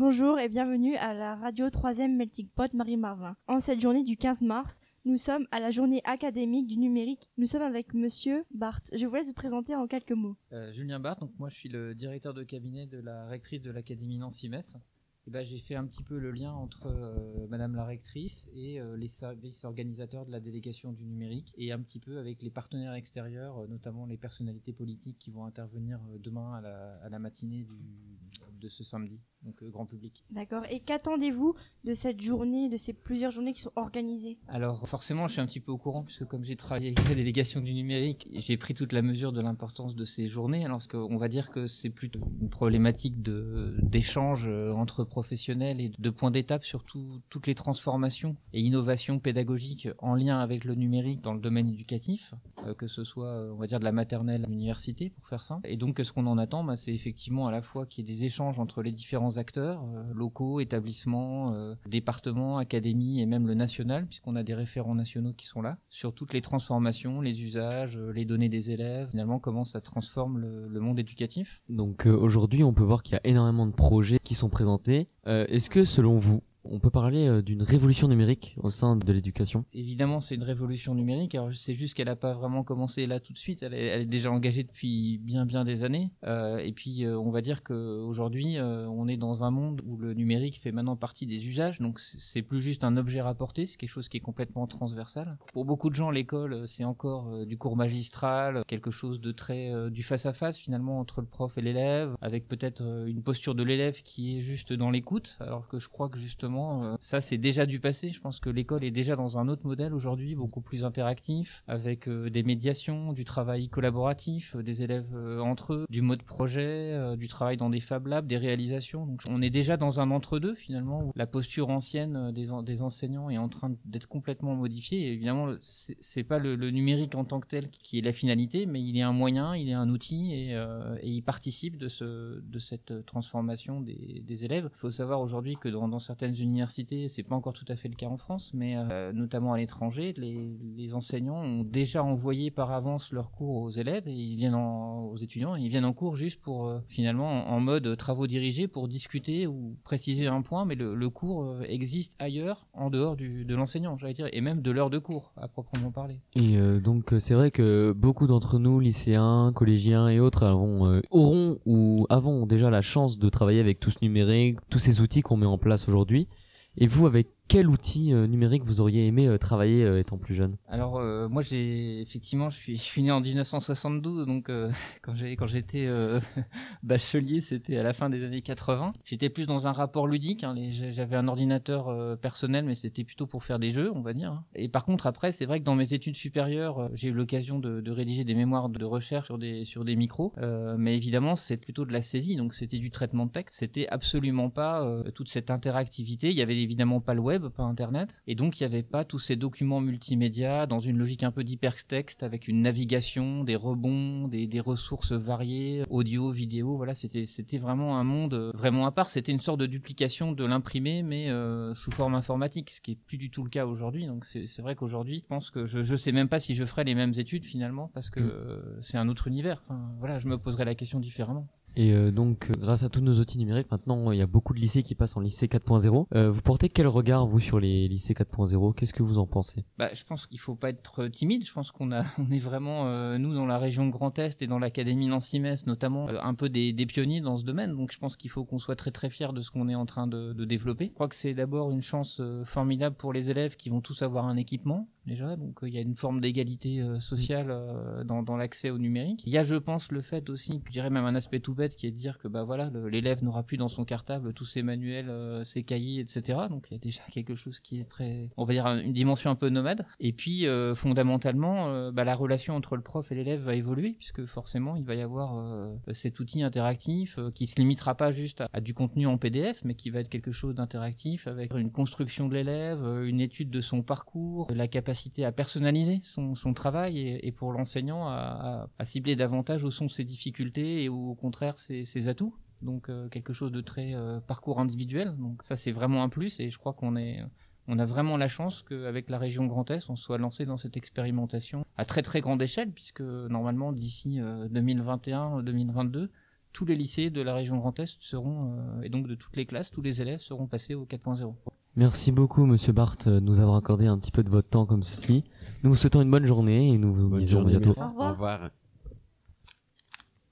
Bonjour et bienvenue à la radio 3e Melting Pot Marie Marvin. En cette journée du 15 mars, nous sommes à la journée académique du numérique. Nous sommes avec monsieur Barthes. Je vous laisse vous présenter en quelques mots. Euh, Julien Barthes, donc moi je suis le directeur de cabinet de la rectrice de l'Académie Nancy-Metz. Et ben, j'ai fait un petit peu le lien entre euh, Madame la rectrice et euh, les services organisateurs de la délégation du numérique et un petit peu avec les partenaires extérieurs, euh, notamment les personnalités politiques qui vont intervenir demain à la, matinée de ce samedi, donc euh, grand public. D'accord. Et qu'attendez-vous de cette journée, de ces plusieurs journées qui sont organisées? Alors forcément, je suis un petit peu au courant puisque comme j'ai travaillé avec la délégation du numérique, j'ai pris toute la mesure de l'importance de ces journées. Alors parce qu'on va dire que c'est plutôt une problématique de d'échange euh, entre professionnels et de points d'étape sur tout- toutes les transformations et innovations pédagogiques en lien avec le numérique dans le domaine éducatif, euh, que ce soit on va dire de la maternelle à l'université pour faire simple. Et donc ce qu'on en attend, bah, c'est effectivement à la fois qu'il y ait des échanges entre les différents acteurs, euh, locaux, établissements, euh, départements, académies et même le national, puisqu'on a des référents nationaux qui sont là, sur toutes les transformations, les usages, euh, les données des élèves, finalement comment ça transforme le, monde éducatif. Donc aujourd'hui, on peut voir qu'il y a énormément de projets qui sont présentés. Est-ce que selon vous, on peut parler euh, d'une révolution numérique au sein de l'éducation? Évidemment, c'est une révolution numérique. Alors, c'est juste qu'elle n'a pas vraiment commencé là tout de suite. Elle est, déjà engagée depuis bien, bien des années. Euh, et puis, euh, on va dire qu'aujourd'hui, euh, on est dans un monde où le numérique fait maintenant partie des usages. Donc, c'est plus juste un objet rapporté. C'est quelque chose qui est complètement transversal. Pour beaucoup de gens, l'école, c'est encore du cours magistral, quelque chose de très du face à face finalement entre le prof et l'élève, avec peut-être une posture de l'élève qui est juste dans l'écoute. Alors que je crois que justement, euh, ça c'est déjà du passé. Je pense que l'école est déjà dans un autre modèle aujourd'hui, beaucoup plus interactif, avec euh, des médiations, du travail collaboratif, euh, des élèves entre eux, du mode projet, du travail dans des Fab Labs, des réalisations. Donc on est déjà dans un entre-deux finalement, où la posture ancienne des, en- des enseignants est en train d'être complètement modifiée. Et évidemment, c'est pas le, numérique en tant que tel qui est la finalité, mais il est un moyen, il est un outil et, il participe de, ce, de cette transformation des, des élèves. Il faut savoir aujourd'hui que dans, dans certaines universités, c'est pas encore tout à fait le cas en France, mais euh, notamment à l'étranger, les, enseignants ont déjà envoyé par avance leurs cours aux élèves et ils viennent en, étudiants ils viennent en cours juste pour euh, finalement en, mode travaux dirigés pour discuter ou préciser un point, mais le, cours euh, existe ailleurs, en dehors du, de l'enseignant, j'allais dire, et même de l'heure de cours à proprement parler. Et euh, donc c'est vrai que beaucoup d'entre nous, lycéens, collégiens et autres, auront ou avons déjà la chance de travailler avec tout ce numérique, tous ces outils qu'on met en place aujourd'hui. Et vous, avec quel outil euh, numérique vous auriez aimé euh, travailler euh, étant plus jeune? Alors moi j'ai effectivement je suis né en 1972 donc quand j'étais bachelier c'était à la fin des années 80. J'étais plus dans un rapport ludique hein, j'avais un ordinateur personnel mais c'était plutôt pour faire des jeux on va dire. hein. Et par contre après c'est vrai que dans mes études supérieures j'ai eu l'occasion de, rédiger des mémoires de recherche sur des sur des micros mais évidemment c'est plutôt de la saisie donc c'était du traitement de texte c'était absolument pas toute cette interactivité il y avait évidemment pas le web pas internet. Et donc il y avait pas tous ces documents multimédia dans une logique un peu d'hypertexte avec une navigation des rebonds des, des ressources variées audio vidéo. Voilà c'était c'était vraiment un monde euh, vraiment à part. C'était une sorte de duplication de l'imprimé mais euh, sous forme informatique ce qui est plus du tout le cas aujourd'hui. Donc c'est c'est vrai qu'aujourd'hui je pense que je je sais même pas si je ferai les mêmes études finalement parce que Mm. euh, c'est un autre univers. Enfin voilà je me poserai la question différemment Et euh, donc, euh, grâce à tous nos outils numériques, maintenant, il y a beaucoup de lycées qui passent en lycée 4.0. Euh, vous portez quel regard, vous, sur les lycées 4.0 Qu'est-ce que vous en pensez? Bah, je pense qu'il faut pas être timide. Je pense qu'on on est vraiment nous dans la région Grand Est et dans l'académie Nancy-Metz notamment un peu des, pionniers dans ce domaine. Donc je pense qu'il faut qu'on soit très très fier de ce qu'on est en train de, développer. Je crois que c'est d'abord une chance formidable pour les élèves qui vont tous avoir un équipement Donc euh, il y a une forme d'égalité euh, sociale euh, dans, dans l'accès au numérique. Il y a, je pense, le fait aussi, je dirais même un aspect tout bête qui est de dire que bah voilà, l'élève n'aura plus dans son cartable tous ses manuels, ses cahiers, etc. Donc il y a déjà quelque chose qui est très, on va dire une dimension un peu nomade. Et puis fondamentalement, bah, la relation entre le prof et l'élève va évoluer puisque forcément il va y avoir cet outil interactif qui se limitera pas juste à, à du contenu en PDF, mais qui va être quelque chose d'interactif avec une construction de l'élève, une étude de son parcours, la capacité à personnaliser son, travail et, pour l'enseignant à, cibler davantage où sont ses difficultés et au contraire ses, atouts. Donc euh, quelque chose de très euh, parcours individuel. Donc ça c'est vraiment un plus et je crois qu'on est on a vraiment la chance qu'avec la région Grand Est, on soit lancé dans cette expérimentation à très très grande échelle, puisque normalement d'ici 2021-2022, tous les lycées de la région Grand Est seront, euh, et donc de toutes les classes, tous les élèves seront passés au 4.0. Merci beaucoup, Monsieur Barthes, de nous avoir accordé un petit peu de votre temps comme ceci. Nous vous souhaitons une bonne journée et nous vous Bonne disons à bientôt. merci. Au revoir. Au revoir.